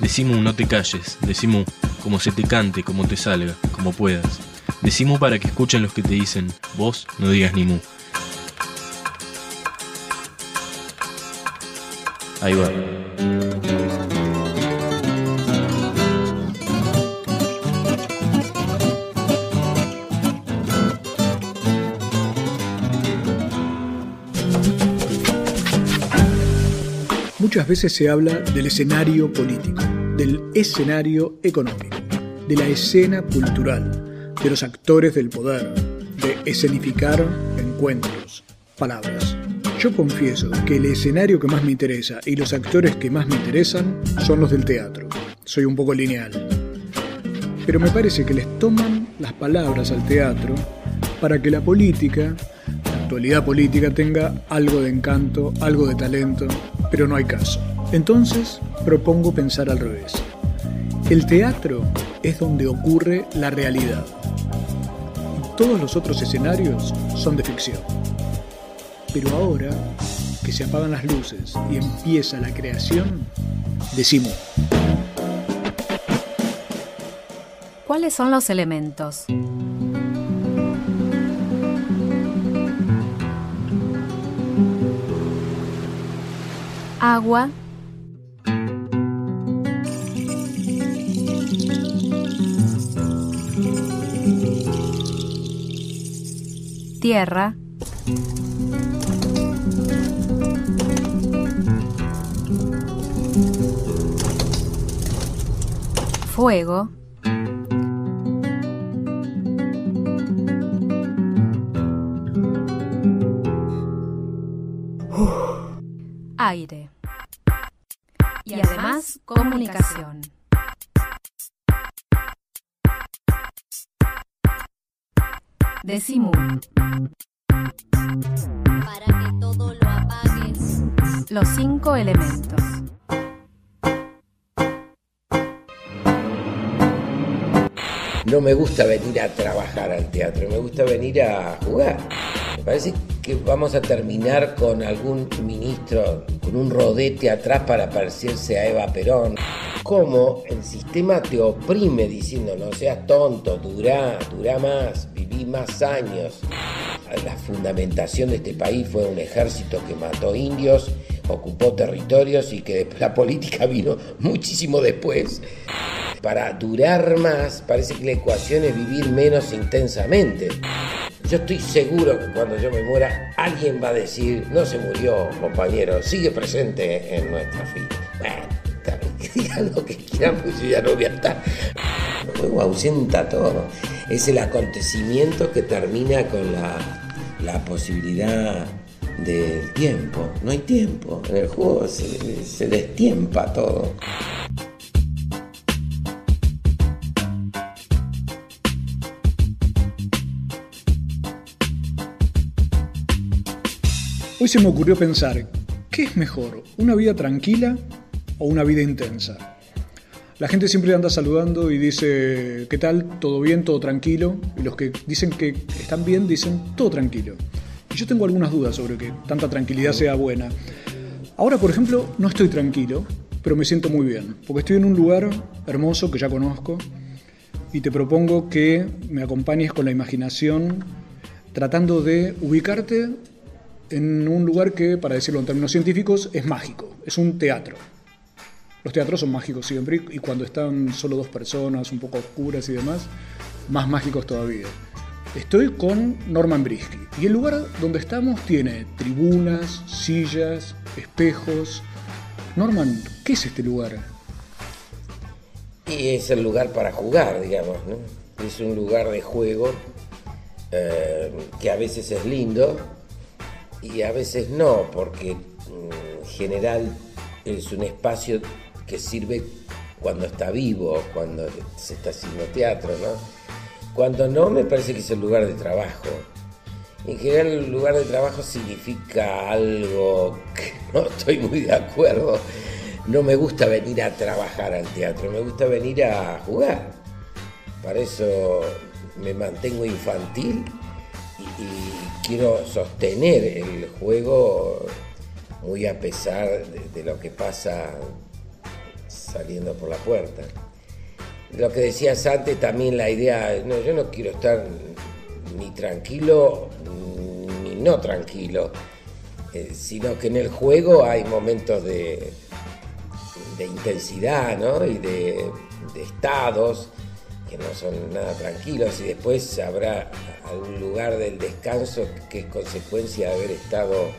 Decimu, no te calles. Decimu, como se te cante, como te salga, como puedas. Decimu para que escuchen los que te dicen, vos no digas ni mu. Ahí va. Muchas veces se habla del escenario político, del escenario económico, de la escena cultural, de los actores del poder, de escenificar encuentros, palabras. Yo confieso que el escenario que más me interesa y los actores que más me interesan son los del teatro. Soy un poco lineal. Pero me parece que les toman las palabras al teatro para que la política, la actualidad política, tenga algo de encanto, algo de talento, pero no hay caso. Entonces propongo pensar al revés. El teatro es donde ocurre la realidad. Todos los otros escenarios son de ficción. Pero ahora que se apagan las luces y empieza la creación, decimos. ¿Cuáles son los elementos? Agua. Tierra. Fuego. Aire. Y además comunicación. Decimu. para que todo lo apagues. Los cinco elementos. No me gusta venir a trabajar al teatro, me gusta venir a jugar. Me parece que vamos a terminar con algún ministro con un rodete atrás para parecerse a Eva Perón. Cómo el sistema te oprime diciendo no seas tonto, durá, durá más, viví más años. La fundamentación de este país fue un ejército que mató indios, ocupó territorios y que la política vino muchísimo después. Para durar más, parece que la ecuación es vivir menos intensamente. Yo estoy seguro que cuando yo me muera, alguien va a decir, no se murió, compañero, sigue presente en nuestra fila. Bueno, que digan lo que quieran, pues ya no voy a estar. El juego ausenta todo. Es el acontecimiento que termina con la, la posibilidad del tiempo. No hay tiempo. En el juego se, se destiempa todo. Hoy se me ocurrió pensar, ¿qué es mejor? ¿Una vida tranquila o una vida intensa? La gente siempre anda saludando y dice, ¿qué tal? ¿Todo bien? ¿Todo tranquilo? Y los que dicen que están bien dicen, todo tranquilo. Y yo tengo algunas dudas sobre que tanta tranquilidad sea buena. Ahora, por ejemplo, no estoy tranquilo, pero me siento muy bien, porque estoy en un lugar hermoso que ya conozco y te propongo que me acompañes con la imaginación tratando de ubicarte en un lugar que, para decirlo en términos científicos, es mágico, es un teatro. Los teatros son mágicos siempre y cuando están solo dos personas, un poco oscuras y demás, más mágicos todavía. Estoy con Norman Brisky y el lugar donde estamos tiene tribunas, sillas, espejos. Norman, ¿qué es este lugar? Es el lugar para jugar, digamos. Es un lugar de juego eh, que a veces es lindo y a veces no, porque mm, en general es un espacio que sirve cuando está vivo, cuando se está haciendo teatro, ¿no? Cuando no, me parece que es el lugar de trabajo. En general el lugar de trabajo significa algo que no estoy muy de acuerdo. No me gusta venir a trabajar al teatro, me gusta venir a jugar. Para eso me mantengo infantil y, y quiero sostener el juego muy a pesar de, lo que pasa saliendo por la puerta. Lo que decías antes, también la idea, no, yo no quiero estar ni tranquilo ni no tranquilo, eh, sino que en el juego hay momentos de, de intensidad ¿no? y de, de estados que no son nada tranquilos y después habrá algún lugar del descanso que es consecuencia de haber estado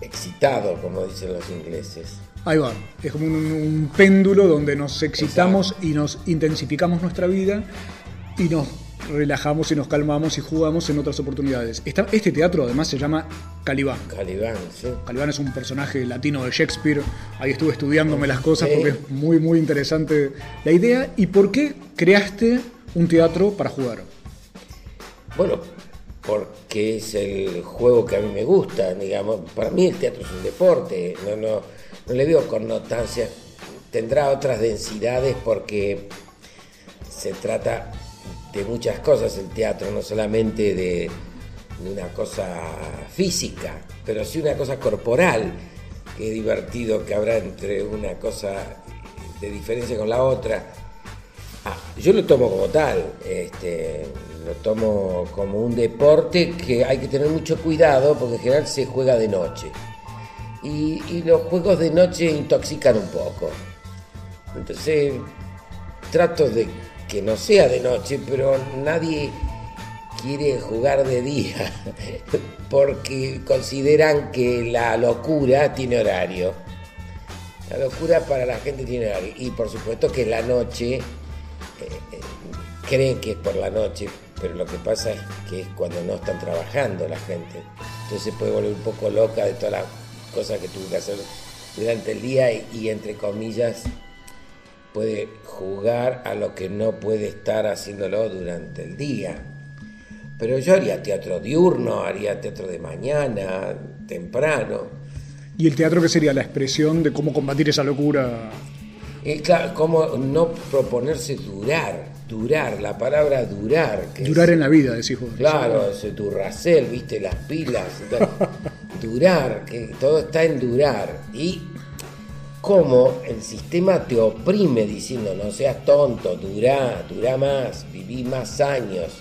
excitado, como dicen los ingleses. Ahí va, es como un, un péndulo donde nos excitamos y nos intensificamos nuestra vida y nos relajamos y nos calmamos y jugamos en otras oportunidades. Esta- este teatro además se llama Calibán. Calibán, sí. Calibán es un personaje latino de Shakespeare. Ahí estuve estudiándome las cosas Sí. porque es muy, muy interesante la idea. ¿Y por qué creaste un teatro para jugar? Bueno, porque es el juego que a mí me gusta, digamos. Para mí el teatro es un deporte, no, no, no le veo connotancias. Tendrá otras densidades porque se trata de muchas cosas el teatro, no solamente de, una cosa física, pero sí una cosa corporal. Qué divertido que habrá entre una cosa de diferencia con la otra. Ah, yo lo tomo como tal, este, lo tomo como un deporte que hay que tener mucho cuidado porque en general se juega de noche. Y, y los juegos de noche intoxican un poco. Entonces trato de que no sea de noche, pero nadie quiere jugar de día porque consideran que la locura tiene horario. La locura para la gente tiene horario. Y por supuesto que la noche, eh, eh, creen que es por la noche, pero lo que pasa es que es cuando no están trabajando la gente. Entonces se puede volver un poco loca de todas las cosas que tuvo que hacer durante el día y, y, entre comillas puede jugar a lo que no puede estar haciéndolo durante el día. Pero yo haría teatro diurno, haría teatro de mañana, temprano. ¿Y el teatro qué sería? La expresión de cómo combatir esa locura. Y claro, cómo no proponerse durar, durar, la palabra durar. Que Durar es, en la vida, decís vos. Claro, ese Duracell, viste, las pilas. durar, que todo está en durar. Y cómo el sistema te oprime diciendo, no seas tonto, durá, durá más, viví más años,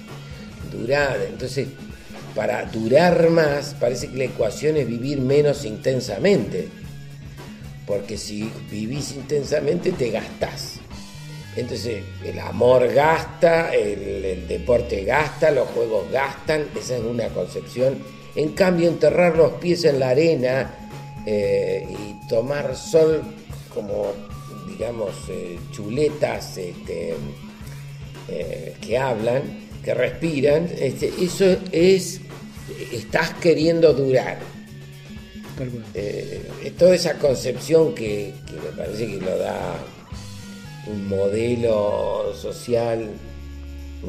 durá. Entonces, para durar más, parece que la ecuación es vivir menos intensamente. Porque si vivís intensamente, te gastás. Entonces, el amor gasta, el, deporte gasta, los juegos gastan, esa es una concepción. En cambio, enterrar los pies en la arena eh, y tomar sol como, digamos, eh, chuletas este, eh, que hablan, que respiran, este, eso es, estás queriendo durar. Toda esa concepción que, que, me parece que lo da un modelo social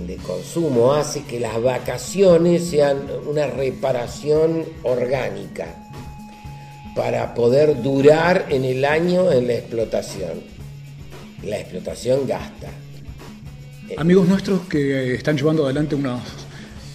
de consumo hace que las vacaciones sean una reparación orgánica para poder durar en el año en la explotación. La explotación gasta. Amigos nuestros que están llevando adelante unos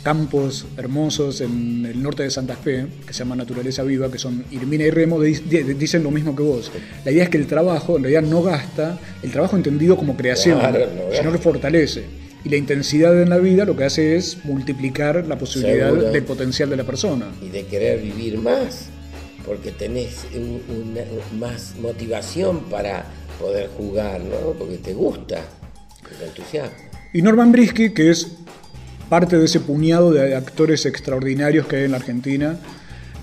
campos hermosos en el norte de Santa Fe, que se llama Naturaleza Viva, que son Irmina y Remo, dicen lo mismo que vos. La idea es que el trabajo en realidad no gasta, el trabajo entendido como creación, Claro, no sino que fortalece. Y la intensidad en la vida lo que hace es multiplicar la posibilidad Seguro. del potencial de la persona. y de querer vivir más, porque tenés un- una- más motivación para poder jugar, ¿no? Porque te gusta, te entusiasma. Y Norman Brisky, que es parte de ese puñado de actores extraordinarios que hay en la Argentina,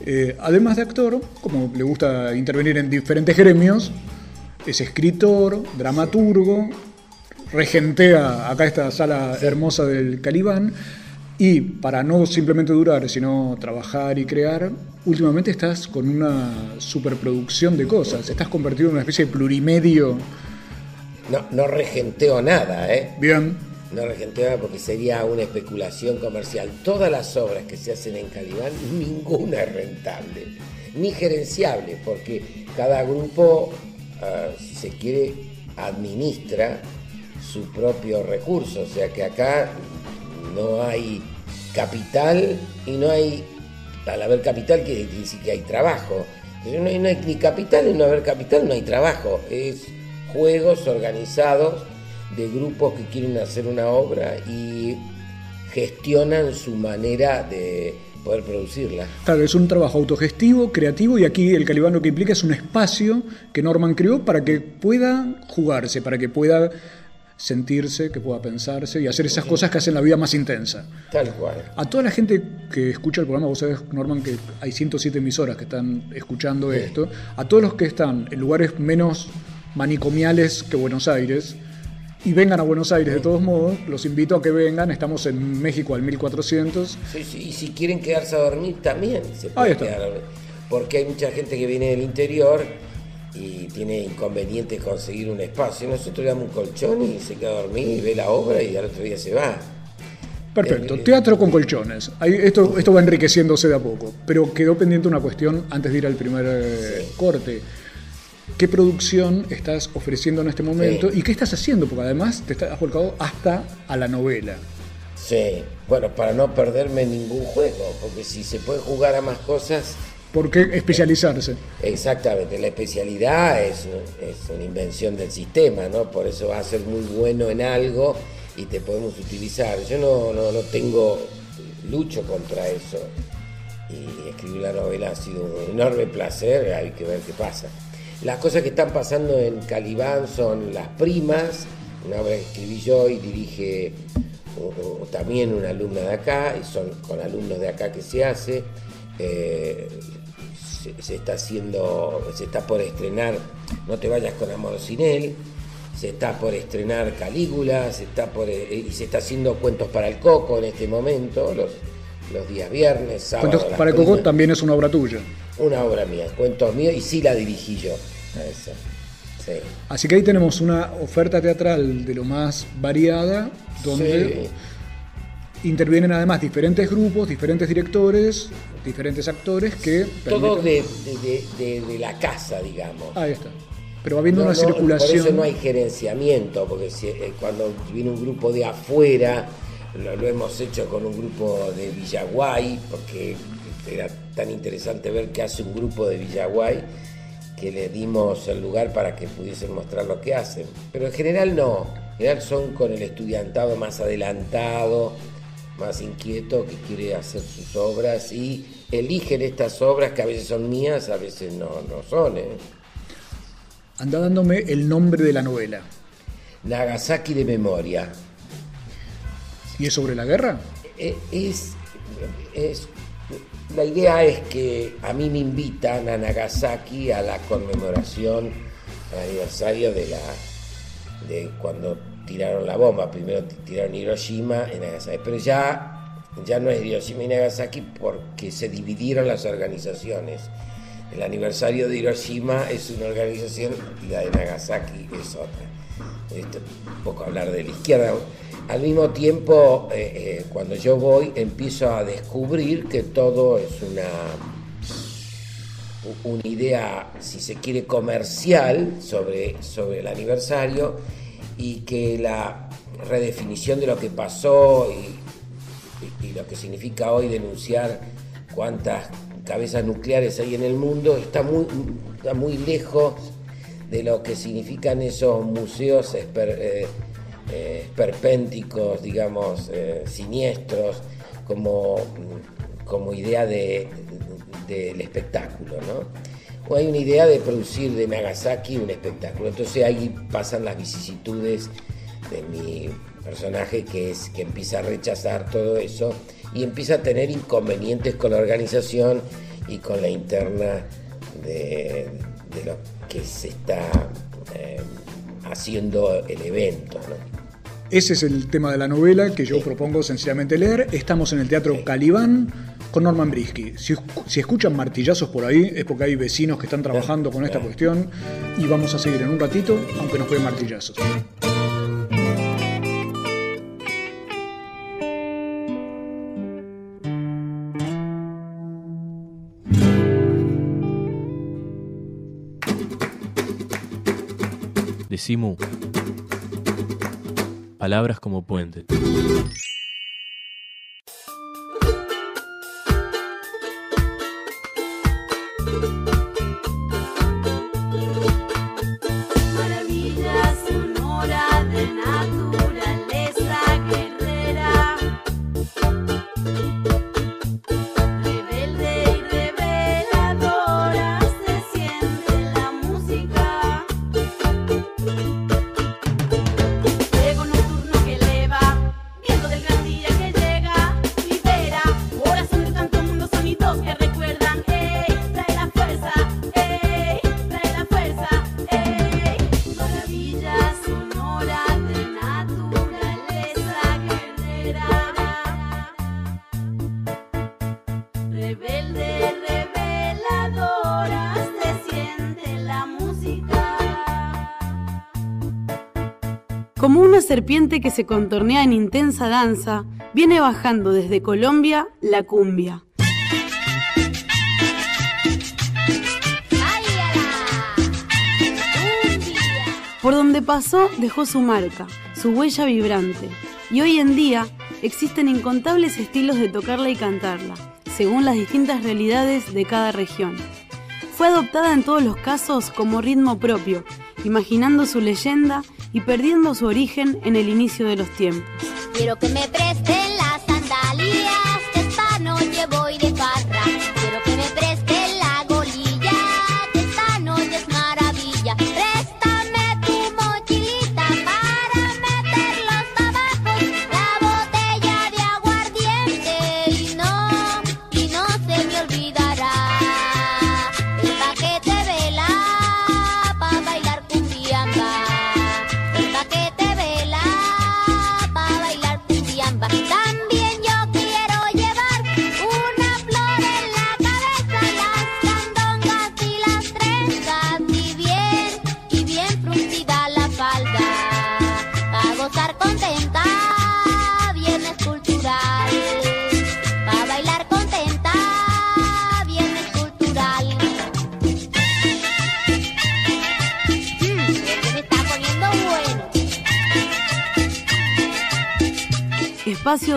eh, además de actor, como le gusta intervenir en diferentes gremios, es escritor, dramaturgo, regentea acá esta sala hermosa del Calibán, y para no simplemente durar, sino trabajar y crear, últimamente estás con una superproducción de cosas, estás convertido en una especie de plurimedio No, no regenteo nada, ¿eh? Bien. No regenteo nada porque sería una especulación comercial. Todas las obras que se hacen en Calibán, ninguna es rentable, ni gerenciable, porque cada grupo, ah, si se quiere, administra su propio recurso. O sea que acá no hay capital y no hay, al haber capital quiere decir que hay trabajo. No hay, no hay ni capital y no haber capital no hay trabajo. Es juegos organizados de grupos que quieren hacer una obra y gestionan su manera de poder producirla. Claro, es un trabajo autogestivo, creativo, y aquí el Calibán lo que implica es un espacio que Norman creó para que pueda jugarse, para que pueda sentirse, que pueda pensarse y hacer esas cosas que hacen la vida más intensa. Tal cual. A toda la gente que escucha el programa, vos sabés, Norman, que hay 107 emisoras que están escuchando esto, a todos los que están en lugares menos manicomiales que Buenos Aires, y vengan a Buenos Aires de todos modos, los invito a que vengan, estamos en México al 1400. Sí, sí, y si quieren quedarse a dormir también se Ahí puede está. quedar a dormir. Porque hay mucha gente que viene del interior y tiene inconveniente conseguir un espacio. Nosotros le damos un colchón y se queda a dormir y ve la obra y al otro día se va. Perfecto, Eh, eh, teatro con colchones. Esto, esto va enriqueciéndose de a poco, pero quedó pendiente una cuestión antes de ir al primer eh, corte. ¿Qué producción estás ofreciendo en este momento Sí. y qué estás haciendo? Porque además te estás volcado hasta a la novela. Sí, bueno, para no perderme ningún juego, porque si se puede jugar a más cosas, ¿Por qué especializarse? Exactamente, la especialidad es, es una invención del sistema, ¿no? Por eso va a ser muy bueno en algo y te podemos utilizar. Yo no, no, no tengo lucho contra eso y escribir la novela ha sido un enorme placer, hay que ver qué pasa. Las cosas que están pasando en Calibán son Las Primas, una obra que escribí yo y dirige también una alumna de acá, y son con alumnos de acá que se hace. Eh, se, se está haciendo, se está por estrenar No te vayas con amor sin él, se está por estrenar Calígula, se está por, eh, y se está haciendo Cuentos para el Coco en este momento, los, los días viernes, sábado. Cuentos para el Coco primas. también es una obra tuya. Una obra mía, cuentos míos, y sí la dirigí yo. a esa. Sí. Así que ahí tenemos una oferta teatral de lo más variada, donde Sí. Intervienen además diferentes grupos, diferentes directores, diferentes actores que... Todo permiten- de, de- de- la casa, digamos. Ahí está. Pero habiendo No, una no, circulación... Por eso no hay gerenciamiento, porque si, eh, cuando viene un grupo de afuera, lo, lo hemos hecho con un grupo de Villaguay, porque era tan interesante ver qué hace un grupo de Villaguay, que le dimos el lugar para que pudiesen mostrar lo que hacen. Pero en general no, en general son con el estudiantado más adelantado, más inquieto, que quiere hacer sus obras y eligen estas obras que a veces son mías, a veces no, no son. ¿eh? Anda dándome el nombre de la novela. Nagasaki de memoria. ¿Y es sobre la guerra? Eh, Es, es- la idea es que a mí me invitan a Nagasaki a la conmemoración, al aniversario de la de cuando tiraron la bomba. Primero tiraron Hiroshima y Nagasaki, pero ya, ya no es Hiroshima y Nagasaki porque se dividieron las organizaciones. El aniversario de Hiroshima es una organización y la de Nagasaki es otra. Un poco hablar de la izquierda. Al mismo tiempo, eh, eh, cuando yo voy, empiezo a descubrir que todo es una, una idea, si se quiere, comercial sobre, sobre el aniversario y que la redefinición de lo que pasó y, lo que significa hoy denunciar cuántas cabezas nucleares hay en el mundo está muy, está muy lejos de lo que significan esos museos esper- eh, eh, esperpénticos, digamos, eh, siniestros, como, como idea de- de- del espectáculo, ¿no? O hay una idea de producir de Nagasaki un espectáculo. Entonces ahí pasan las vicisitudes de mi personaje que es que empieza a rechazar todo eso y empieza a tener inconvenientes con la organización y con la interna de, de lo que se está eh, haciendo el evento. ¿no? Ese es el tema de la novela que yo Sí. propongo sencillamente leer. Estamos en el Teatro Calibán con Norman Brisky. Si, si escuchan martillazos por ahí es porque hay vecinos que están trabajando con esta cuestión y vamos a seguir en un ratito, aunque nos peguen martillazos. Decimu. Palabras como puente. Que se contornea en intensa danza, viene bajando desde Colombia la cumbia. Por donde pasó dejó su marca, su huella vibrante. Y hoy en día existen incontables estilos de tocarla y cantarla, según las distintas realidades de cada región. Fue adoptada en todos los casos como ritmo propio, imaginando su leyenda y perdiendo su origen en el inicio de los tiempos.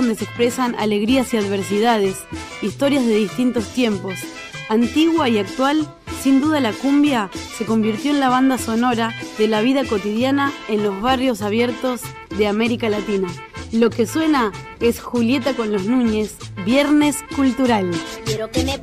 Donde se expresan alegrías y adversidades, historias de distintos tiempos. Antigua y actual, sin duda la cumbia se convirtió en la banda sonora de la vida cotidiana en los barrios abiertos de América Latina. Lo que suena es Julieta con los Núñez, Viernes Cultural. Quiero que me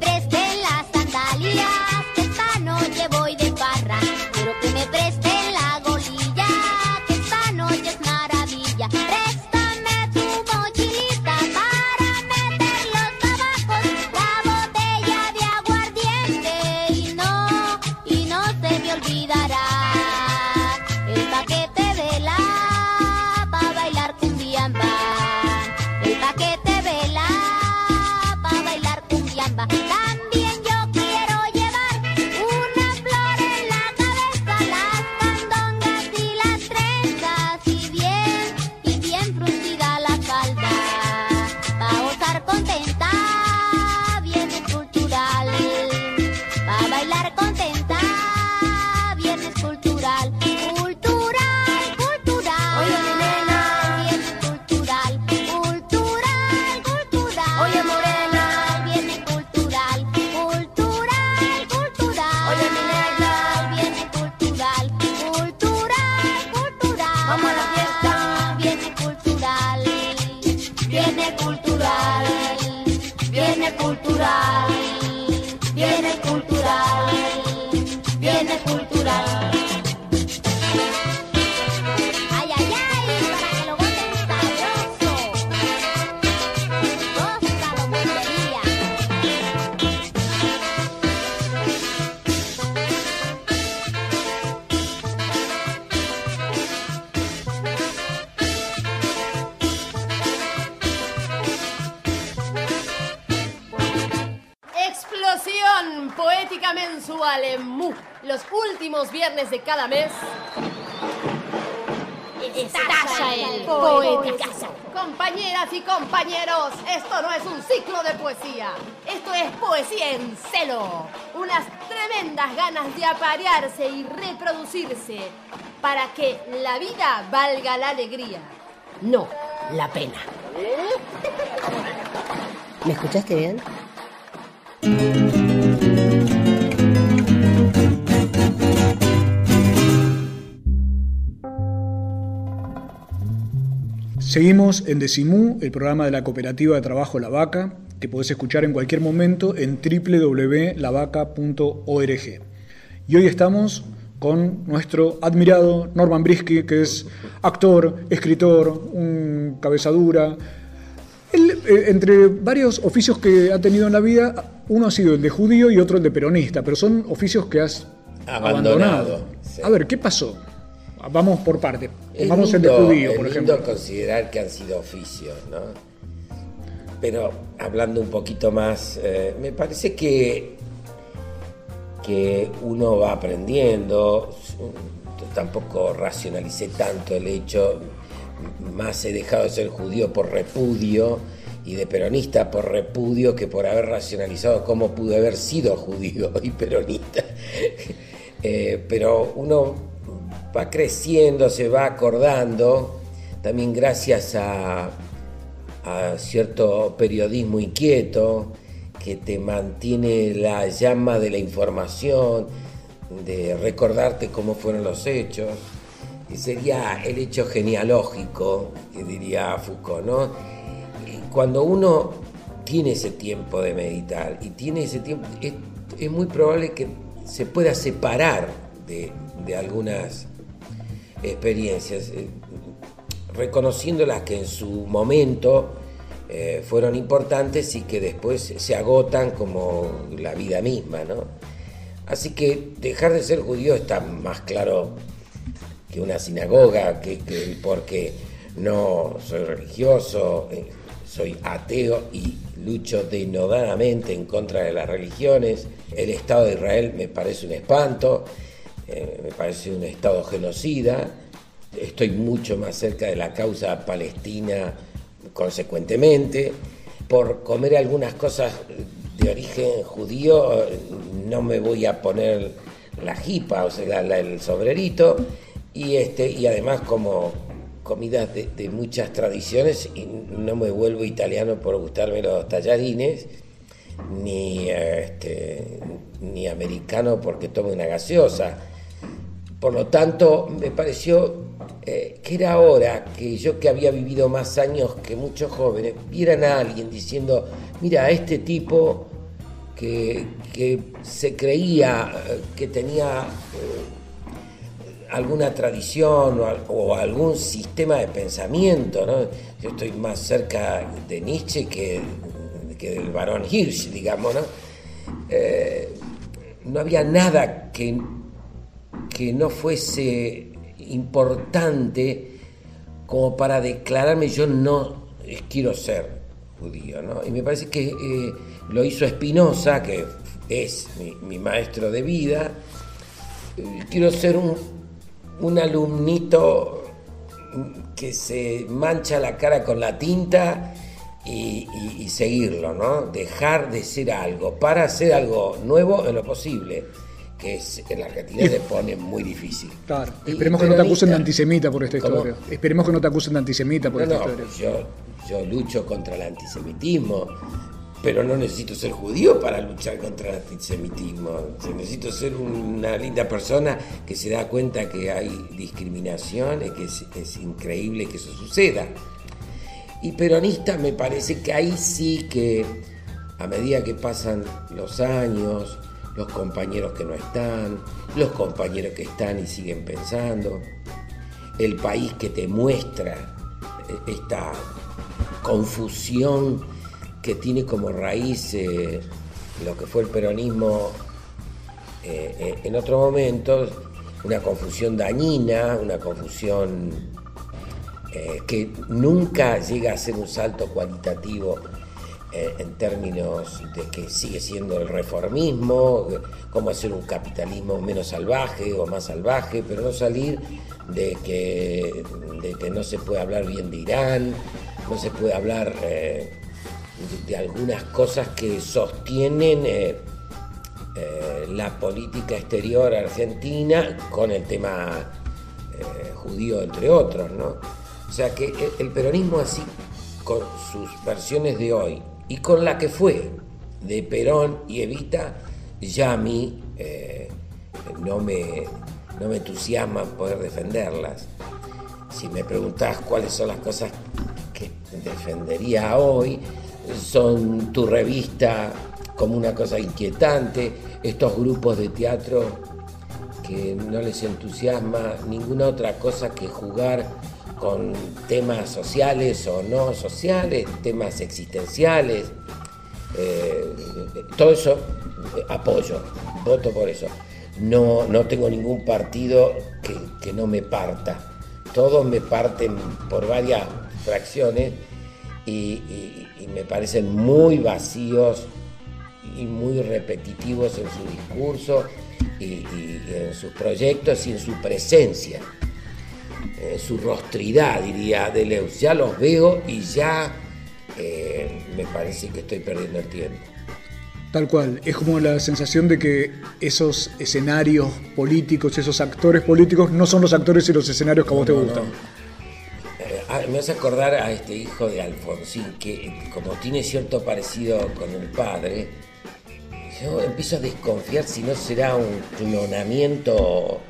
aparearse y reproducirse para que la vida valga la alegría. No, la pena. ¿Me escuchaste bien? Seguimos en Decimú, el programa de la Cooperativa de Trabajo La Vaca, que podés escuchar en cualquier momento en www.lavaca.org. Y hoy estamos con nuestro admirado Norman Brisky, que es actor, escritor, un cabezadura. Él, eh, entre varios oficios que ha tenido en la vida, uno ha sido el de judío y otro el de peronista, pero son oficios que has Abandonado, abandonado. sí. A ver, ¿qué pasó? Vamos por parte. Es Vamos lindo, el de judío, es por lindo ejemplo. considerar que han sido oficios, ¿no? Pero hablando un poquito más, eh, me parece que, que uno va aprendiendo, tampoco racionalicé tanto el hecho, más he dejado de ser judío por repudio y de peronista por repudio que por haber racionalizado cómo pude haber sido judío y peronista. Eh, pero uno va creciendo, se va acordando, también gracias a, a cierto periodismo inquieto que te mantiene la llama de la información, de recordarte cómo fueron los hechos, y sería el hecho genealógico, que diría Foucault, ¿no? Cuando uno tiene ese tiempo de meditar y tiene ese tiempo, es, es muy probable que se pueda separar de, de algunas experiencias, eh, reconociéndolas que en su momento eh, fueron importantes y que después se agotan como la vida misma, ¿no? Así que dejar de ser judío está más claro que una sinagoga, que, que porque no soy religioso, eh, soy ateo y lucho denodadamente en contra de las religiones. El Estado de Israel me parece un espanto, eh, me parece un Estado genocida. Estoy mucho más cerca de la causa palestina consecuentemente. Por comer algunas cosas de origen judío no me voy a poner la jipa, o sea, el sombrerito. Y, este, y además como comidas de, muchas tradiciones y no me vuelvo italiano por gustarme los tallarines, ni, este, ni americano porque tome una gaseosa. Por lo tanto, me pareció eh, que era hora que yo que había vivido más años que muchos jóvenes, vieran a alguien diciendo, mira, este tipo que, que se creía eh, que tenía eh, alguna tradición o, al- o algún sistema de pensamiento, ¿no? Yo estoy más cerca de Nietzsche que, que del barón Hirsch, digamos, ¿no? Eh, no había nada que, que no fuese importante como para declararme yo no quiero ser judío, ¿no? Y me parece que eh, lo hizo Spinoza, que es mi, maestro de vida. Quiero ser un, un alumnito que se mancha la cara con la tinta y, y- y seguirlo, ¿no? Dejar de ser algo para hacer algo nuevo en lo posible, que es, en la Argentina se pone muy difícil. Claro. Esperemos que no te acusen de antisemita por esta ¿Cómo? historia. Esperemos que no te acusen de antisemita por No, esta no, historia. yo, yo lucho contra el antisemitismo, pero no necesito ser judío para luchar contra el antisemitismo. Necesito ser una linda persona que se da cuenta que hay discriminación y que es, es increíble que eso suceda. Y peronista me parece que ahí sí que a medida que pasan los años, los compañeros que no están, los compañeros que están y siguen pensando, el país que te muestra esta confusión que tiene como raíz eh, lo que fue el peronismo eh, eh, en otros momentos, una confusión dañina, una confusión que nunca llega a ser un salto cualitativo eh, en términos de que sigue siendo el reformismo, cómo hacer un capitalismo menos salvaje o más salvaje, pero no salir de que, de que no se puede hablar bien de Irán, no se puede hablar eh, de, algunas cosas que sostienen eh, la política exterior argentina con el tema judío, entre otros, ¿no? O sea que el peronismo así, con sus versiones de hoy y con la que fue de Perón y Evita, ya a mí eh, no, me, no me entusiasma poder defenderlas. Si me preguntás cuáles son las cosas que defendería hoy, son tu revista como una cosa inquietante, estos grupos de teatro que no les entusiasma ninguna otra cosa que jugar con temas sociales o no sociales, temas existenciales. Eh, todo eso eh, apoyo, voto por eso. No, no tengo ningún partido que, no me parta. Todos me parten por varias fracciones y, me parecen muy vacíos y muy repetitivos en su discurso y en sus proyectos y en su presencia, en su rostridad, diría Deleuze. Ya los veo y ya eh, me parece que estoy perdiendo el tiempo. Tal cual, es como la sensación de que esos escenarios políticos, esos actores políticos no son los actores y los escenarios que a vos te No, no. gustan. Eh, ah, me hace acordar a este hijo de Alfonsín, que eh, como tiene cierto parecido con el padre, yo empiezo a desconfiar si no será un clonamiento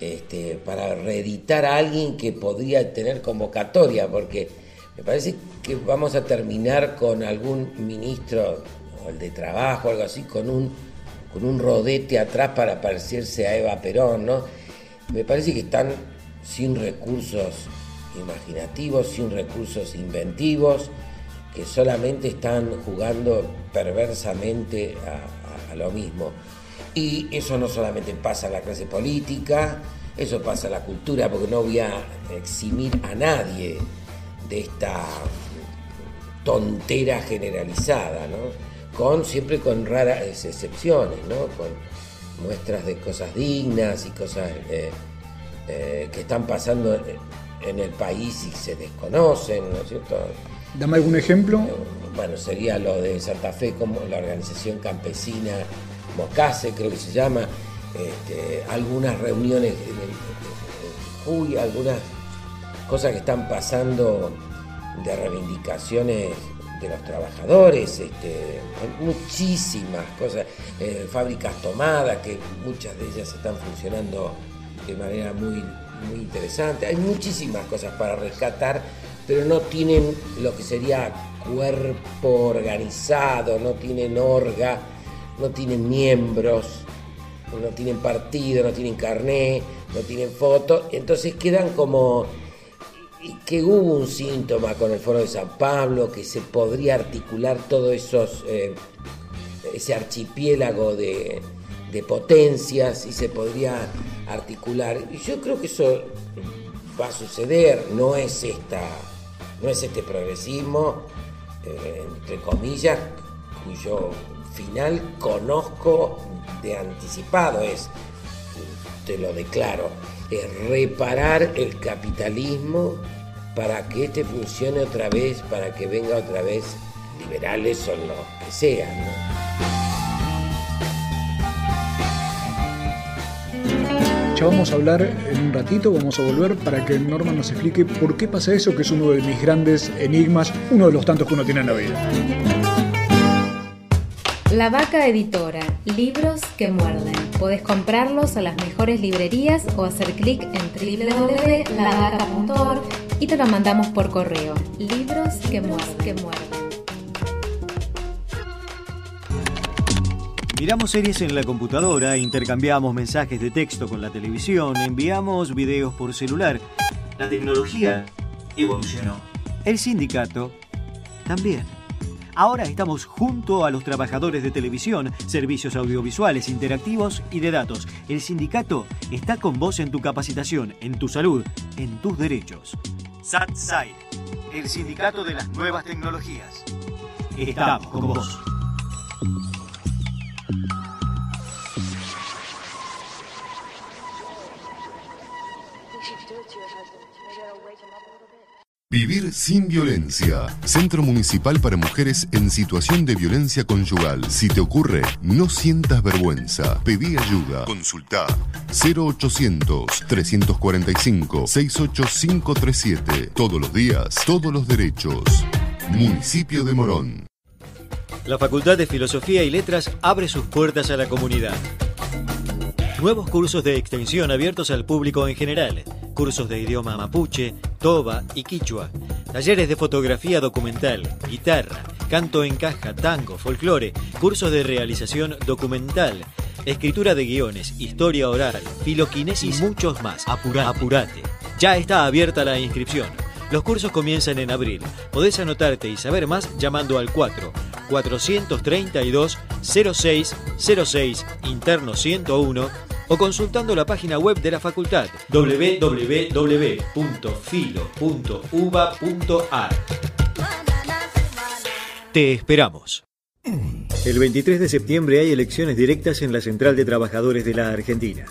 este, para reeditar a alguien que podría tener convocatoria, porque me parece que vamos a terminar con algún ministro, o el de trabajo, algo así, con un, con un rodete atrás para parecerse a Eva Perón, ¿no? Me parece que están sin recursos imaginativos, sin recursos inventivos, que solamente están jugando perversamente a, a- a lo mismo. Y eso no solamente pasa en la clase política, eso pasa en la cultura, porque no voy a eximir a nadie de esta tontera generalizada, ¿no? Con, siempre con raras excepciones, ¿no? Con muestras de cosas dignas y cosas eh, eh, que están pasando en el país y se desconocen, ¿no es cierto? Dame algún ejemplo. Bueno, sería lo de Santa Fe como la organización campesina Mocase, creo que se llama, este, algunas reuniones en el, algunas cosas que están pasando de reivindicaciones de los trabajadores, este, muchísimas cosas, eh, fábricas tomadas, que muchas de ellas están funcionando de manera muy, muy interesante. Hay muchísimas cosas para rescatar, pero no tienen lo que sería cuerpo organizado, no tienen orga, no tienen miembros, no tienen partido, no tienen carné, no tienen foto, entonces quedan como que hubo un síntoma con el foro de San Pablo, que se podría articular todos esos, eh, ese archipiélago de, de potencias y se podría articular. Y yo creo que eso va a suceder, no es esta, no es este progresismo, eh, entre comillas, cuyo final conozco de anticipado, es, te lo declaro, es reparar el capitalismo para que este funcione otra vez, para que venga otra vez liberales o lo que sean. Ya vamos a hablar en un ratito, vamos a volver para que Norman nos explique por qué pasa eso, que es uno de mis grandes enigmas, uno de los tantos que uno tiene en la vida. La Vaca Editora, libros que muerden. Podés comprarlos a las mejores librerías o hacer clic en www.lavaca.org y te lo mandamos por correo. Libros que muerden. Que muerden. Miramos series en la computadora, intercambiamos mensajes de texto con la televisión, enviamos videos por celular. La tecnología evolucionó. El sindicato también. Ahora estamos junto a los trabajadores de televisión, servicios audiovisuales, interactivos y de datos. El sindicato está con vos en tu capacitación, en tu salud, en tus derechos. SATSAI, el sindicato de las nuevas tecnologías. estamos con vos. Vivir sin violencia. Centro Municipal para Mujeres en situación de violencia conyugal. Si te ocurre, no sientas vergüenza. Pedí ayuda. Consulta 0800-345-68537. Todos los días, todos los derechos. Municipio de Morón. La Facultad de Filosofía y Letras abre sus puertas a la comunidad. Nuevos cursos de extensión abiertos al público en general. Cursos de idioma mapuche, toba y quichua. Talleres de fotografía documental, guitarra, canto en caja, tango, folclore. Cursos de realización documental. Escritura de guiones, historia oral, filoquinesis y muchos más. Apura- apurate. Ya está abierta la inscripción. Los cursos comienzan en abril. Podés anotarte y saber más llamando al 4 432 0606 interno 101 o consultando la página web de la facultad www.filo.uba.ar. Te esperamos. El 23 de septiembre hay elecciones directas en la Central de Trabajadores de la Argentina.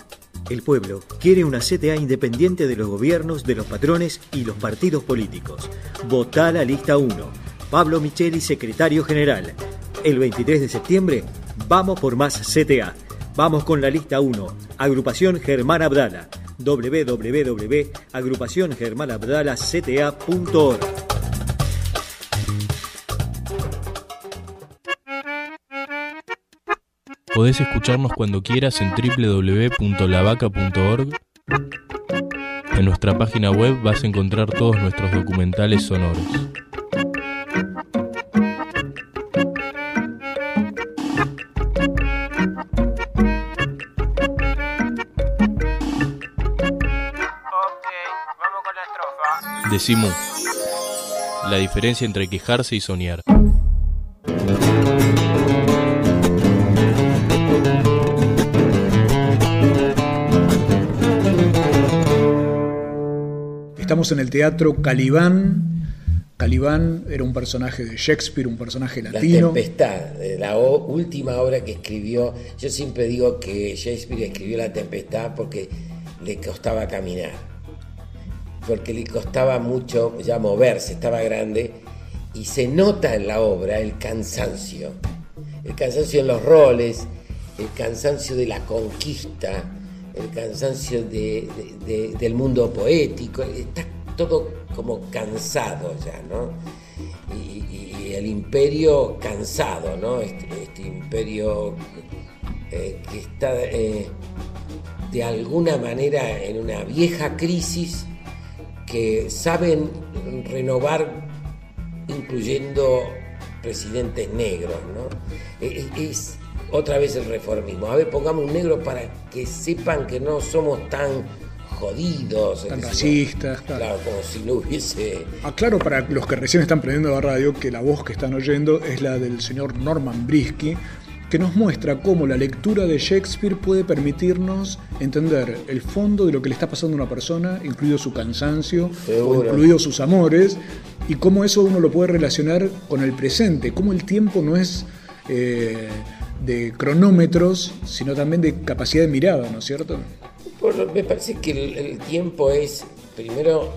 El pueblo quiere una CTA independiente de los gobiernos, de los patrones y los partidos políticos. Votá la lista 1. Pablo Micheli, secretario general. El 23 de septiembre, vamos por más CTA. Vamos con la lista 1. Agrupación Germán Abdala. www.agrupaciongermanabdalacta.org Podés escucharnos cuando quieras en www.lavaca.org. En nuestra página web vas a encontrar todos nuestros documentales sonoros. Decimos la diferencia entre quejarse y soñar. Estamos en el teatro Calibán. Calibán era un personaje de Shakespeare, un personaje La latino. Tempestad, eh, la última obra que escribió. Yo siempre digo que Shakespeare escribió La Tempestad porque le costaba caminar. Porque le costaba mucho ya moverse, estaba grande. Y se nota en la obra el cansancio. El cansancio en los roles, el cansancio de la conquista, el cansancio de- de- de- del mundo poético. Está todo como cansado ya, ¿no? y, y- el imperio cansado, ¿no? Este, este imperio eh, que está eh, de alguna manera en una vieja crisis que saben renovar incluyendo presidentes negros, ¿no? Eh, eh, Es, otra vez el reformismo. A ver, pongamos un negro para que sepan que no somos tan jodidos. Tan racistas, claro. Claro, como si no hubiese... Aclaro para los que recién están prendiendo la radio que la voz que están oyendo es la del señor Norman Brisky, que nos muestra cómo la lectura de Shakespeare puede permitirnos entender el fondo de lo que le está pasando a una persona, incluido su cansancio, o incluido sus amores, y cómo eso uno lo puede relacionar con el presente, cómo el tiempo no es eh, de cronómetros, sino también de capacidad de mirada, ¿no es cierto? Bueno, me parece que el, el tiempo es, primero,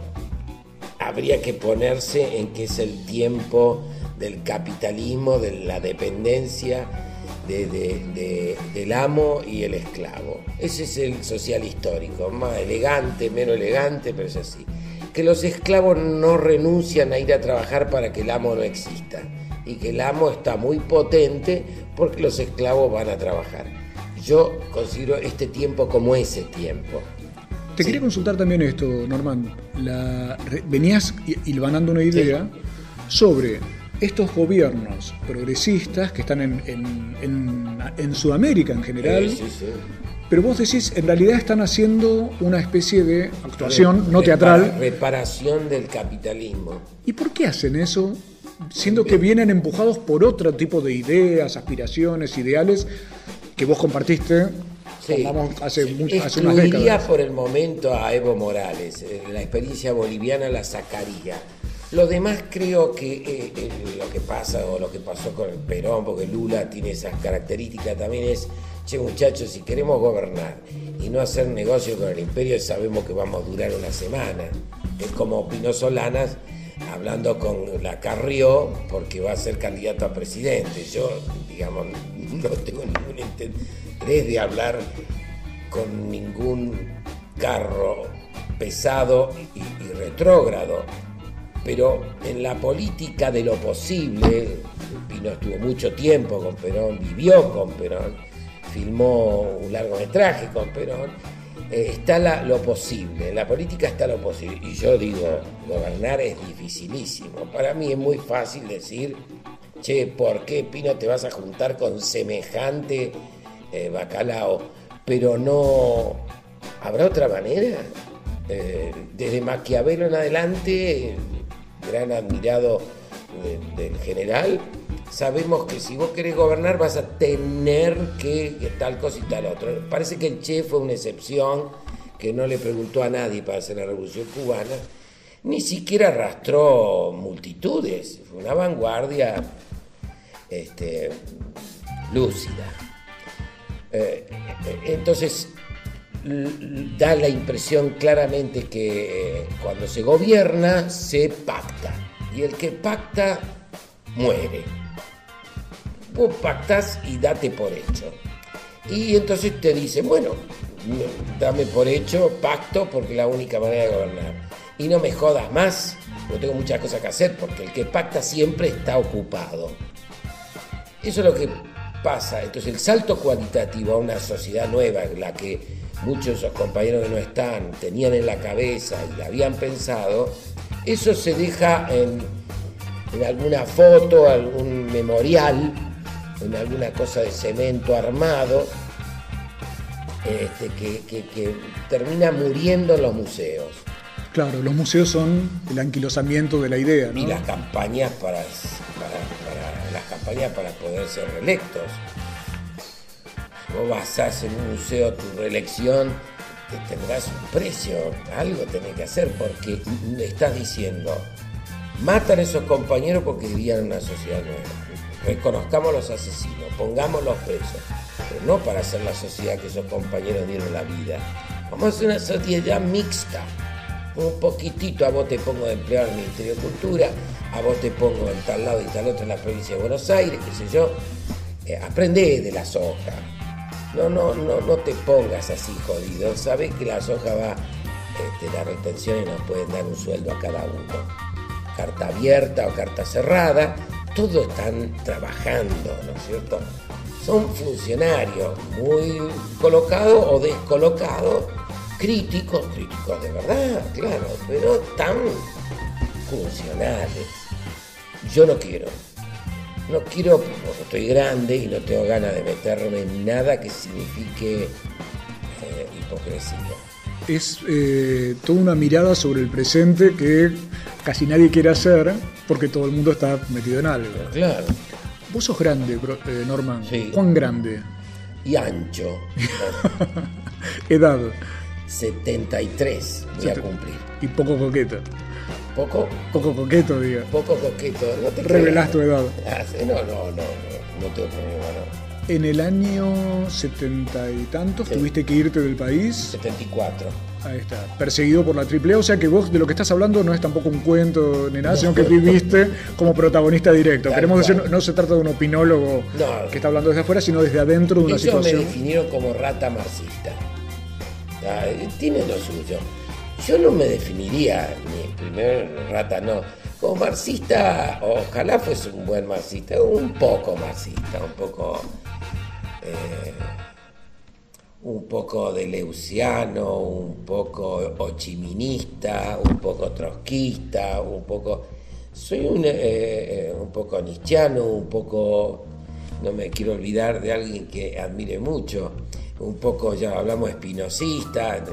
habría que ponerse en que es el tiempo del capitalismo, de la dependencia de- de- de- del amo y el esclavo. Ese es el social histórico, más elegante, menos elegante, pero es así. Que los esclavos no renuncian a ir a trabajar para que el amo no exista y que el amo está muy potente porque los esclavos van a trabajar. Yo considero este tiempo como ese tiempo. Te quería consultar también esto, Norman. La, venías hi- hilvanando una idea sobre estos gobiernos progresistas que están en, en- en- en Sudamérica en general, Eh, sí, sí. pero vos decís, en realidad están haciendo una especie de actuación no Repara- teatral. Reparación del capitalismo. ¿Y por qué hacen eso? Siendo que vienen empujados por otro tipo de ideas, aspiraciones, ideales que vos compartiste Sí. hace, mucho- hace unas décadas. por el momento a Evo Morales. Eh, La experiencia boliviana la sacaría. Lo demás creo que eh, eh, lo que pasa o lo que pasó con el Perón, porque Lula tiene esas características también es, che muchachos, si queremos gobernar y no hacer negocio con el imperio, sabemos que vamos a durar una semana. Es como Pino Solanas hablando con la Carrió porque va a ser candidato a presidente. Yo, digamos, no tengo ningún interés de hablar con ningún carro pesado y retrógrado pero en la política de lo posible, Pino estuvo mucho tiempo con Perón, vivió con Perón, filmó un largometraje con Perón, eh, está la- lo posible, en la política está lo posible. Y yo digo, gobernar es dificilísimo. Para mí es muy fácil decir, che, ¿por qué Pino te vas a juntar con semejante eh, bacalao? Pero no, ¿habrá otra manera? Eh, desde Maquiavelo en adelante, gran admirado de- del general, sabemos que si vos querés gobernar vas a tener que, tal cosa y tal otra. Parece que el Che fue una excepción que no le preguntó a nadie para hacer la revolución cubana, ni siquiera arrastró multitudes, fue una vanguardia este, lúcida. Eh, eh, entonces, da la impresión claramente que eh, cuando se gobierna se pacta y el que pacta muere. Vos pactás y date por hecho. Y entonces te dicen, bueno, no, dame por hecho pacto porque es la única manera de gobernar. Y no me jodas más, no tengo muchas cosas que hacer porque el que pacta siempre está ocupado. Eso es lo que pasa. Entonces el salto cualitativo a una sociedad nueva, en la que muchos de esos compañeros que no están tenían en la cabeza y la habían pensado, eso se deja en, en alguna foto, algún memorial, en alguna cosa de cemento armado, este, que, que- que termina muriendo en los museos. Claro, los museos son el anquilosamiento de la idea, ¿no? y las campañas para, para, para- las campañas para poder ser reelectos. Vos basás en un museo tu reelección, te tendrás un precio, algo tenés que hacer, porque estás diciendo, matan a esos compañeros porque vivían en una sociedad nueva. Reconozcamos los asesinos, pongámoslos presos, pero no para hacer la sociedad que esos compañeros dieron la vida. Vamos a hacer una sociedad mixta un poquitito, a vos te pongo de empleado en el Ministerio de Cultura, a vos te pongo en tal lado y tal otro en la provincia de Buenos Aires, qué sé yo. Eh, aprendé de la soja. No, no, no, no te pongas así jodido. Sabés que la soja va, este, las retenciones nos pueden dar un sueldo a cada uno. Carta abierta o carta cerrada, todos están trabajando, ¿no es cierto? Son funcionarios muy colocados o descolocados, críticos, críticos de verdad, claro, pero tan funcionales. Yo no quiero. No quiero, porque estoy grande y no tengo ganas de meterme en nada que signifique eh, hipocresía. Es eh, toda una mirada sobre el presente que casi nadie quiere hacer porque todo el mundo está metido en algo. Claro. Vos sos grande, eh, Norman. Sí. ¿Cuán grande? Y ancho. Edad. 73 voy a cumplir. Y poco coqueta. Poco, Poco coqueto, diga. poco coqueto. No te Revelás tu edad. Ah, sí, No, no, no, no, no tengo problema, no. En el año setenta y tantos Sí. tuviste que irte del país. 74. Ahí está. Perseguido por la AAA. O sea que vos de lo que estás hablando no es tampoco un cuento ni nada, sino que viviste como protagonista directo. Queremos decir, no, no se trata de un opinólogo No. que está hablando desde afuera, sino desde adentro de una Ellos me situación. definieron como rata marxista. Ah, Tienen lo suyo. Yo no me definiría, ni primero rata no. Como marxista, ojalá fuese un buen marxista, un poco marxista, un poco. eh, un poco de leuciano, un poco hochiminista, un poco trotskista, un poco. Soy un, eh, eh, un poco nichiano, un poco. No me quiero olvidar de alguien que admire mucho, un poco, ya hablamos, espinosista,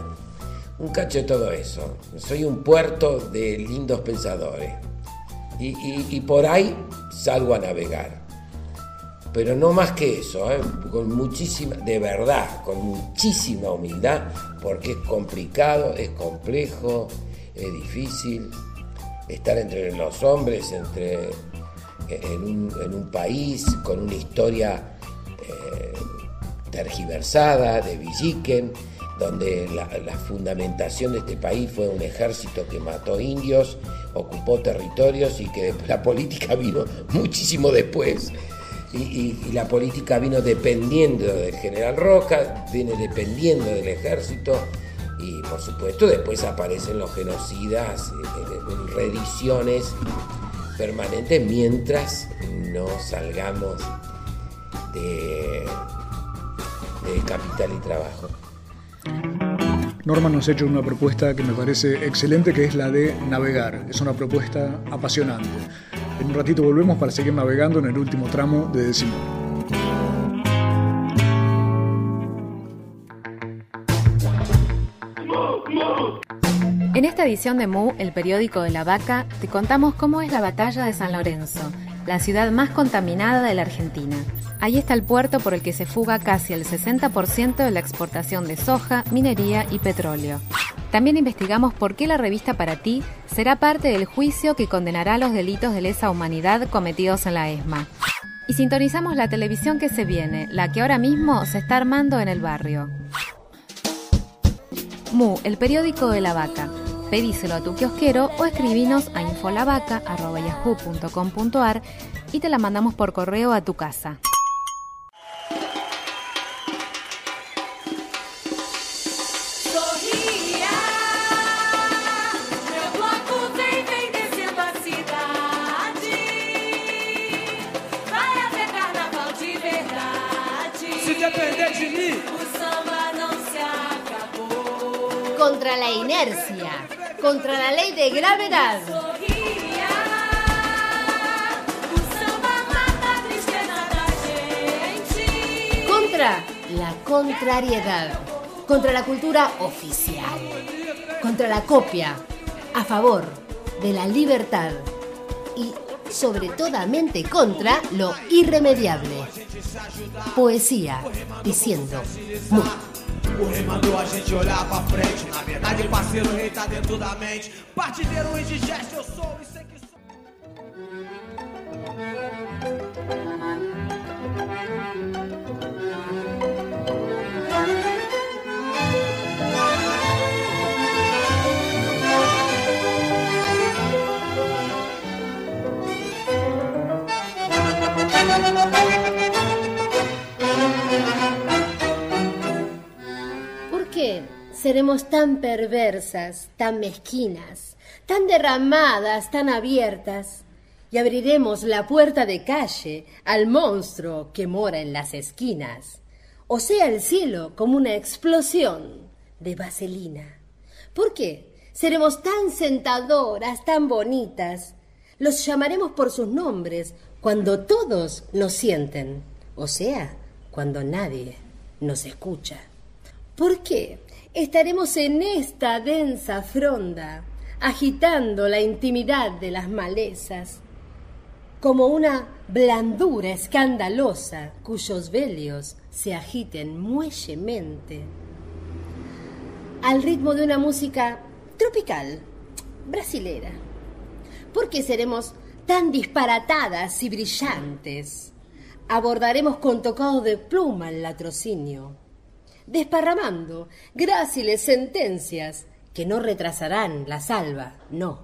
un cacho de todo eso. Soy un puerto de lindos pensadores. Y, por ahí salgo a navegar pero no más que eso, ¿eh? con muchísima, de verdad, con muchísima humildad, porque es complicado, es complejo, es difícil. estar entre los hombres, entre, en, un, en un país con una historia eh, tergiversada de Villiquen, donde la, fundamentación de este país fue un ejército que mató indios, ocupó territorios y que la política vino muchísimo después. Y, la política vino dependiendo del general Roca, viene dependiendo del ejército y por supuesto después aparecen los genocidas en reediciones permanentes mientras no salgamos de capital y trabajo. Norma nos ha hecho una propuesta que me parece excelente, que es la de navegar. Es una propuesta apasionante. En un ratito volvemos para seguir navegando en el último tramo de Decimón. En esta edición de Mu, el periódico de la vaca, te contamos cómo es la batalla de San Lorenzo, la ciudad más contaminada de la Argentina. Ahí está el puerto por el que se fuga casi el 60% de la exportación de soja, minería y petróleo. También investigamos por qué la revista Para Ti será parte del juicio que condenará los delitos de lesa humanidad cometidos en la ESMA. Y sintonizamos la televisión que se viene, la que ahora mismo se está armando en el barrio. Mu, el periódico de la vaca. Pedíselo a tu kiosquero o escribinos a infolavaca.yahoo.com.ar y te la mandamos por correo a tu casa. Contra la contrariedad, contra la cultura oficial, contra la copia, a favor de la libertad y sobre toda mente contra lo irremediable. Poesía diciendo mu. O rei mandou a gente olhar pra frente. Na verdade, parceiro, o rei tá dentro da mente. Partideiro indigesto, eu sou e sei que sou. ¿Por seremos tan perversas, tan mezquinas, tan derramadas, tan abiertas? Y abriremos la puerta de calle al monstruo que mora en las esquinas, o sea el cielo como una explosión de vaselina. ¿Por qué seremos tan sentadoras, tan bonitas? Los llamaremos por sus nombres cuando todos nos sienten, o sea, cuando nadie nos escucha. ¿Por qué estaremos en esta densa fronda, agitando la intimidad de las malezas, como una blandura escandalosa cuyos velios se agiten muellemente, al ritmo de una música tropical, brasilera? ¿Por qué seremos tan disparatadas y brillantes? Abordaremos con tocado de pluma el latrocinio desparramando gráciles sentencias que no retrasarán la salva, no,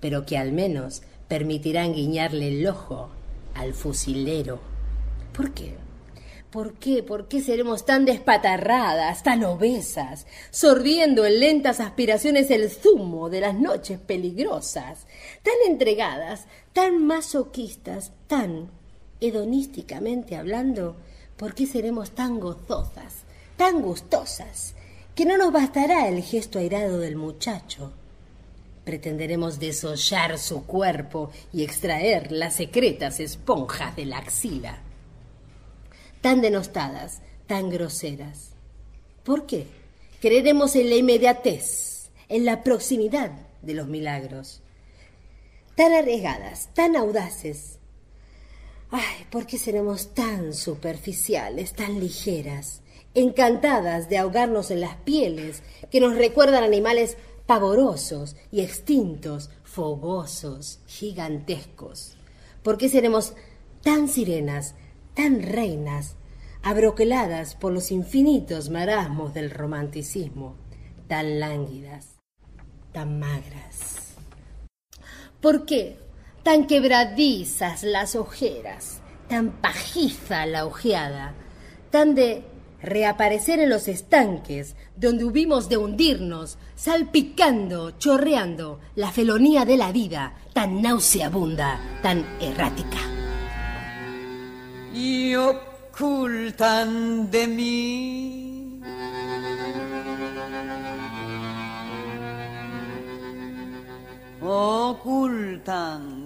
pero que al menos permitirán guiñarle el ojo al fusilero. ¿Por qué? ¿Por qué? ¿Por qué seremos tan despatarradas, tan obesas, sorbiendo en lentas aspiraciones el zumo de las noches peligrosas, tan entregadas, tan masoquistas, tan hedonísticamente hablando? ¿Por qué seremos tan gozosas, tan gustosas, que no nos bastará el gesto airado del muchacho. Pretenderemos desollar su cuerpo y extraer las secretas esponjas de la axila. Tan denostadas, tan groseras. ¿Por qué? Creeremos en la inmediatez, en la proximidad de los milagros. Tan arriesgadas, tan audaces. Ay, ¿por qué seremos tan superficiales, tan ligeras? Encantadas de ahogarnos en las pieles que nos recuerdan animales pavorosos y extintos, fogosos, gigantescos. ¿Por qué seremos tan sirenas, tan reinas, abroqueladas por los infinitos marasmos del romanticismo, tan lánguidas, tan magras? ¿Por qué tan quebradizas las ojeras, tan pajiza la ojeada, tan de reaparecer en los estanques donde hubimos de hundirnos, salpicando, chorreando la felonía de la vida, tan nauseabunda, tan errática? y ocultan de mí. Ocultan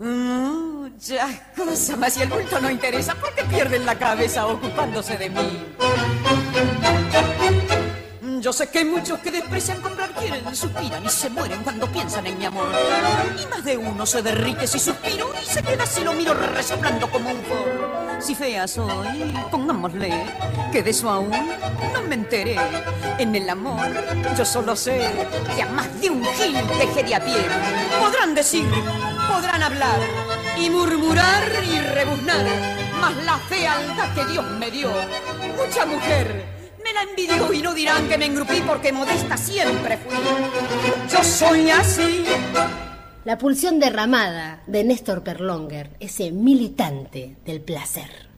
muchas cosas, mas si el bulto no interesa, ¿por qué pierden la cabeza ocupándose de mí? Yo sé que hay muchos que desprecian comprar, quieren, suspiran y se mueren cuando piensan en mi amor. Y más de uno se derrite si suspiro y se queda si lo miro resoplando como un forro. Si fea soy, pongámosle que de eso aún no me enteré. En el amor yo solo sé que a más de un gil dejé a pie. Podrán decir, podrán hablar y murmurar y rebuznar, mas la fealdad que Dios me dio, mucha mujer me la envidió y no dirán que me engrupí porque modesta siempre fui. Yo soy así. La pulsión derramada de Néstor Perlonger, ese militante del placer.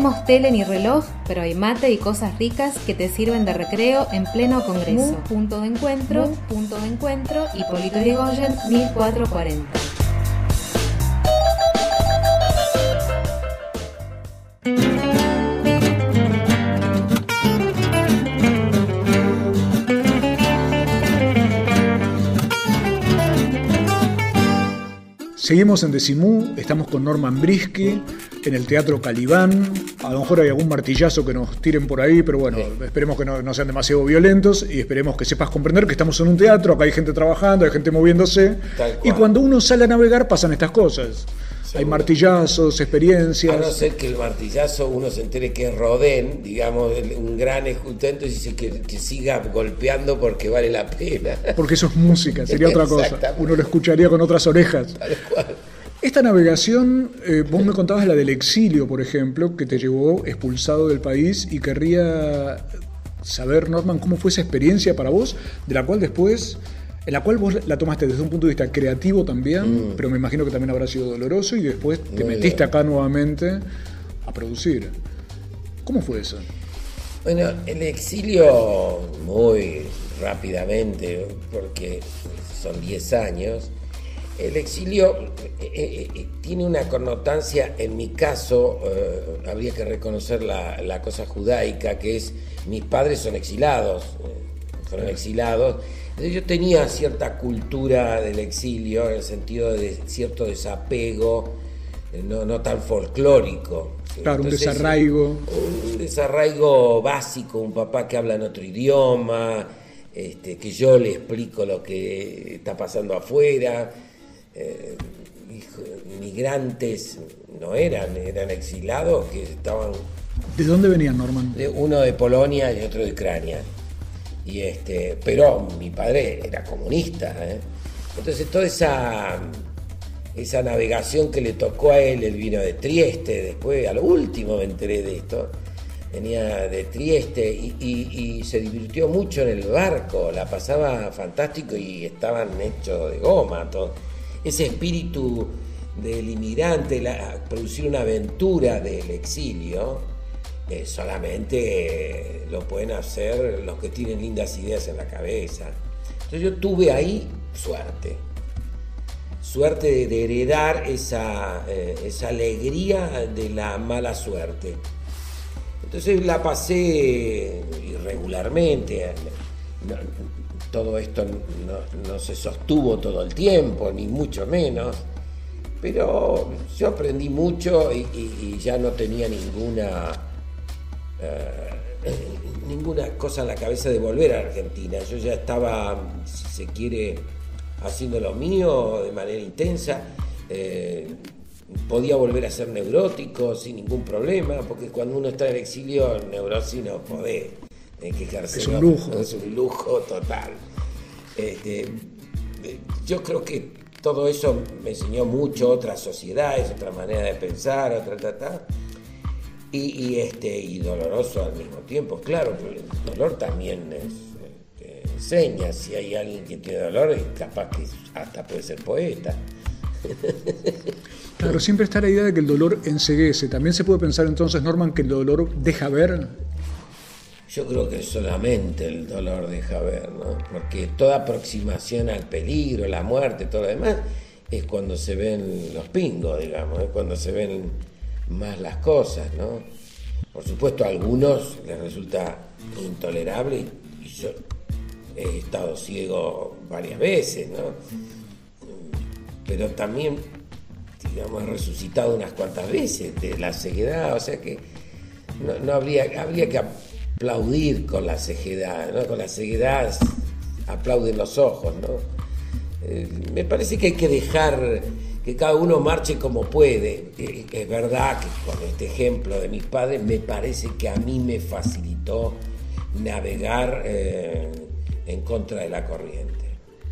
Tenemos tele ni reloj, pero hay mate y cosas ricas que te sirven de recreo en pleno congreso. Punto de encuentro, punto de encuentro, Hipólito Yrigoyen 1440. Seguimos en Decimú, estamos con Norman Brisky en el Teatro Calibán. A lo mejor hay algún martillazo que nos tiren por ahí, pero bueno, esperemos que no, no sean demasiado violentos y esperemos que sepas comprender que estamos en un teatro, acá hay gente trabajando, hay gente moviéndose. Y cuando uno sale a navegar pasan estas cosas. Hay martillazos, experiencias. A no ser que el martillazo uno se entere que es Rodén, digamos, un gran ejecutante, y dice que, que siga golpeando porque vale la pena. Porque eso es música, sería otra cosa. Uno lo escucharía con otras orejas. Esta navegación, eh, vos me contabas la del exilio, por ejemplo, que te llevó expulsado del país y querría saber, Norman, cómo fue esa experiencia para vos, de la cual después, en la cual vos la tomaste desde un punto de vista creativo también, pero me imagino que también habrá sido doloroso y después te Mm. Muy metiste doloroso. acá nuevamente a producir. ¿Cómo fue eso? Bueno, el exilio muy rápidamente, porque son 10 años, el exilio eh, eh, eh, tiene una connotancia, en mi caso, eh, habría que reconocer la, la cosa judaica, que es, mis padres son exilados, eh, fueron exilados, yo tenía cierta cultura del exilio, en el sentido de cierto desapego, eh, no, no tan folclórico. Claro, un desarraigo. un desarraigo básico, un papá que habla en otro idioma, este, que yo le explico lo que está pasando afuera. Eh, migrantes no eran, eran exilados que estaban ¿De dónde venían, Norman? de- uno de Polonia y otro de Ucrania. Este, pero mi padre era comunista. ¿eh? Entonces toda esa, navegación que le tocó a él, él vino de Trieste, después a lo último me enteré de esto, venía de Trieste y, se divirtió mucho en el barco, la pasaba fantástico y estaban hechos de goma. Todo. Ese espíritu del inmigrante, producir una aventura del exilio, eh, solamente lo pueden hacer los que tienen lindas ideas en la cabeza. Entonces yo tuve ahí suerte suerte de, heredar esa, eh, esa alegría de la mala suerte. Entonces la pasé irregularmente. No- todo esto no, se sostuvo todo el tiempo, ni mucho menos. Pero yo aprendí mucho y- y ya no tenía ninguna, eh, ninguna cosa en la cabeza de volver a Argentina. Yo ya estaba, si se quiere, haciendo lo mío de manera intensa. Eh, podía volver a ser neurótico sin ningún problema, porque cuando uno está en exilio, neurosis no podés. Tenés que Es un lujo. Es un lujo total. Este, eh, yo creo que todo eso me enseñó mucho, otras sociedades, otra manera de pensar, otra ta, ta. Y, y, este, y doloroso al mismo tiempo. Claro, que el dolor también es, este, enseña. Si hay alguien que tiene dolor, es capaz que hasta puede ser poeta. Claro, siempre está la idea de que el dolor enseguece. También se puede pensar entonces, Norman, que el dolor deja ver. Yo creo que solamente el dolor deja ver, ¿no? Porque toda aproximación al peligro, la muerte, todo lo demás, es cuando se ven los pingos, digamos, es cuando se ven más las cosas, ¿no? Por supuesto, a algunos les resulta intolerable y, yo he estado ciego varias veces, ¿no? Pero también, digamos, he resucitado unas cuantas veces de la ceguedad, o sea que no, no habría, habría que aplaudir con la ceguedad, ¿no? Con la ceguedad aplauden los ojos, ¿no? Eh, me parece que hay que dejar que cada uno marche como puede. Es verdad que con este ejemplo de mis padres me parece que a mí me facilitó navegar eh, en contra de la corriente.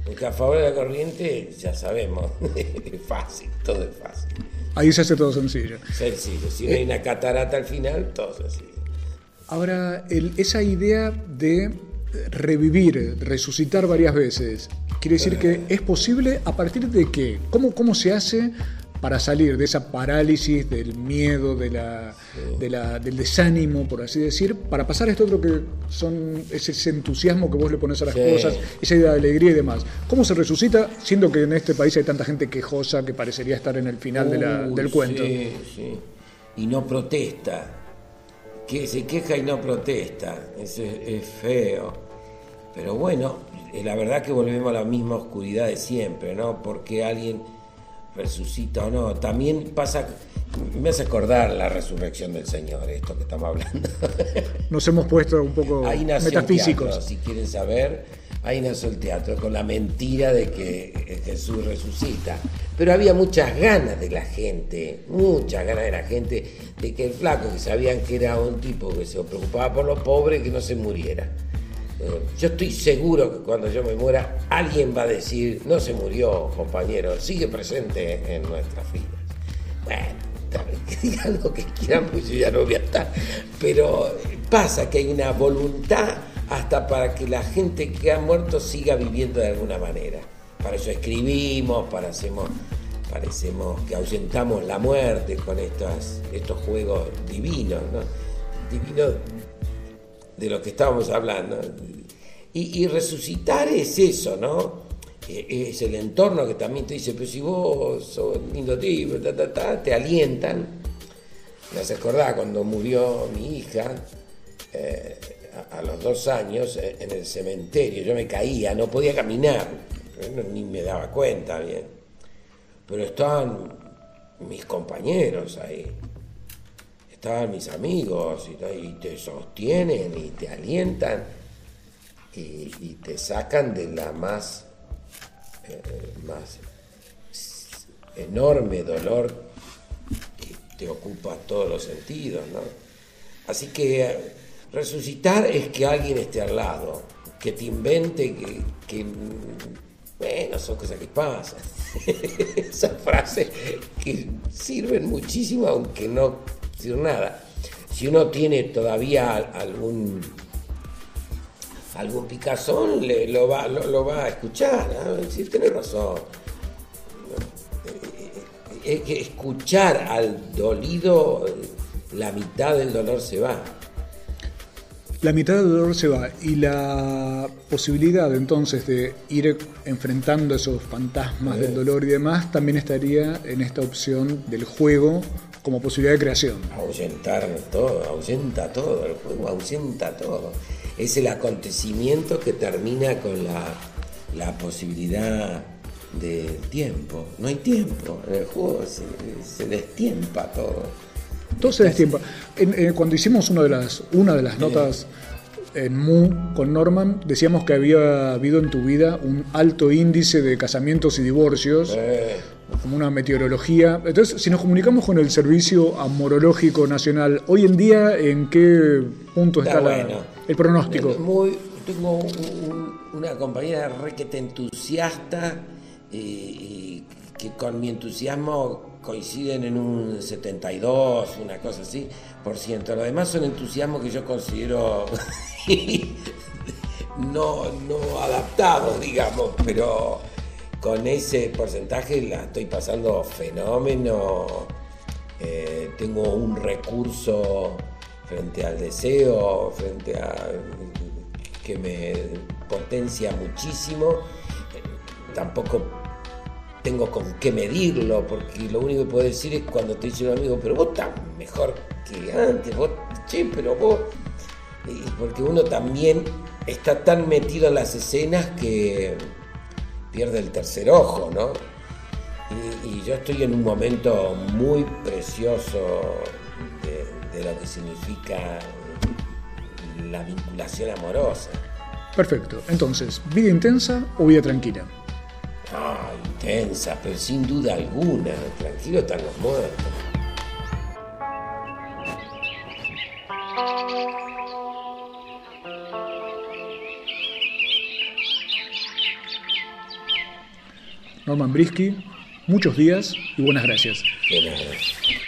Porque a favor de la corriente, ya sabemos, es fácil, todo es fácil. Ahí se hace todo sencillo. Sencillo, si no hay una catarata al final, todo sencillo. Ahora, el- esa idea de revivir, resucitar varias veces, quiere decir que es posible a partir de qué? ¿Cómo, cómo se hace para salir de esa parálisis, del miedo, de la, de la- del desánimo, por así decir, para pasar a esto otro que son ese, ese entusiasmo que vos le pones a las Sí. cosas, esa idea de alegría y demás? ¿Cómo se resucita, siendo que en este país hay tanta gente quejosa que parecería estar en el final de la- Uy, del cuento? Sí, sí. Y no protesta. Que se queja y no protesta. Eso es, es feo. Pero bueno, eh, la verdad que volvemos a la misma oscuridad de siempre, ¿no? Porque alguien resucita o no. También pasa, me hace acordar la resurrección del Señor, esto que estamos hablando. Nos hemos puesto un poco Ahí metafísicos. teatro, si quieren saber, ahí nació el teatro, con la mentira de que eh, Jesús resucita. Pero había muchas ganas de la gente, muchas ganas de la gente, de que el flaco, que sabían que era un tipo que se preocupaba por los pobres, que no se muriera. Eh, Yo estoy seguro que cuando yo me muera, alguien va a decir, no se murió, compañero, sigue presente en nuestras filas. Bueno, que digan lo que quieran, pues yo ya no voy a estar. Pero pasa que hay una voluntad hasta para que la gente que ha muerto siga viviendo de alguna manera. Para eso escribimos, para hacemos, parecemos que ahuyentamos la muerte con estas, estos juegos divinos, ¿no? Divinos de lo que estábamos hablando. Y, resucitar es eso, ¿no? Eh, Es el entorno que también te dice, pero si vos sos lindo tipo, te alientan. Me hace acordar cuando murió mi hija, eh, a, los dos años, eh, en el cementerio, yo me caía, no podía caminar, ni me daba cuenta bien. Pero estaban mis compañeros ahí estaban mis amigos y, te sostienen y te alientan y, y te sacan de la más, eh, más enorme dolor que te ocupa todos los sentidos, ¿no? Así que eh, resucitar es que alguien esté al lado, que te invente, que, bueno, son cosas que pasan. Esas frases que sirven muchísimo aunque no sirven nada. si uno tiene todavía algún algún picazón, le, lo, va, lo, va a escuchar. ¿no? Sí, tenés razón. Es que escuchar al dolido, la mitad del dolor se va. La mitad del dolor se va y la posibilidad entonces de ir enfrentando esos fantasmas del dolor y demás también estaría en esta opción del juego como posibilidad de creación. Ahuyentar todo, ahuyenta todo, el juego ahuyenta todo. Es el acontecimiento que termina con la, la posibilidad de tiempo. No hay tiempo, en el juego se, se destiempa todo. Todo se destiempa. En- eh, cuando hicimos una de las, una de las notas en Mu con Norman, decíamos que había habido en tu vida un alto índice de casamientos y divorcios, Eh, como una meteorología. Entonces, si nos comunicamos con el Servicio Amorológico Nacional, hoy en día, ¿en qué punto está, Está la- bueno. el pronóstico? Muy, tengo un- un- una compañera requete entusiasta y que con mi entusiasmo coinciden en un 72, una cosa así, por ciento. Lo demás son entusiasmos que yo considero no, no adaptados, digamos, pero con ese porcentaje la estoy pasando fenómeno. Eh, tengo un recurso frente al deseo, frente a que me potencia muchísimo. Tampoco tengo con qué medirlo, porque lo único que puedo decir es cuando te dice un amigo, pero vos estás mejor que antes, vos, che, pero vos. Y porque uno también está tan metido en las escenas que pierde el tercer ojo, ¿no? Y, yo estoy en un momento muy precioso de lo que significa la vinculación amorosa. Perfecto. Entonces, ¿vida intensa o vida tranquila? Ah, intensa, pero sin duda alguna. Tranquilo están los muertos. Norman Brisky, muchos días y buenas gracias. De nada.